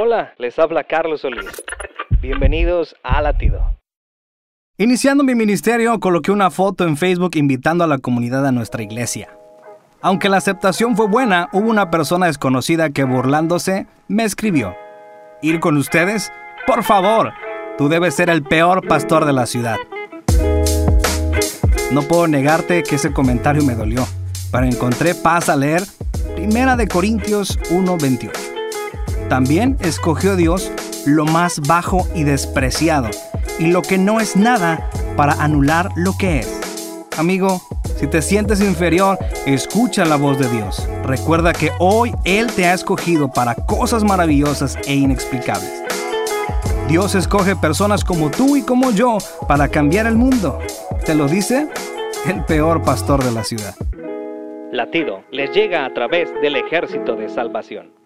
Hola, les habla Carlos Solís. Bienvenidos a Latido. Iniciando mi ministerio, coloqué una foto en Facebook invitando a la comunidad a nuestra iglesia. Aunque la aceptación fue buena, hubo una persona desconocida que burlándose me escribió. ¿Ir con ustedes? Por favor, tú debes ser el peor pastor de la ciudad. No puedo negarte que ese comentario me dolió, pero encontré paz al leer Primera de Corintios 1:28. También escogió Dios lo más bajo y despreciado, y lo que no es nada para anular lo que es. Amigo, si te sientes inferior, escucha la voz de Dios. Recuerda que hoy Él te ha escogido para cosas maravillosas e inexplicables. Dios escoge personas como tú y como yo para cambiar el mundo. Te lo dice el peor pastor de la ciudad. Latido les llega a través del ejército de salvación.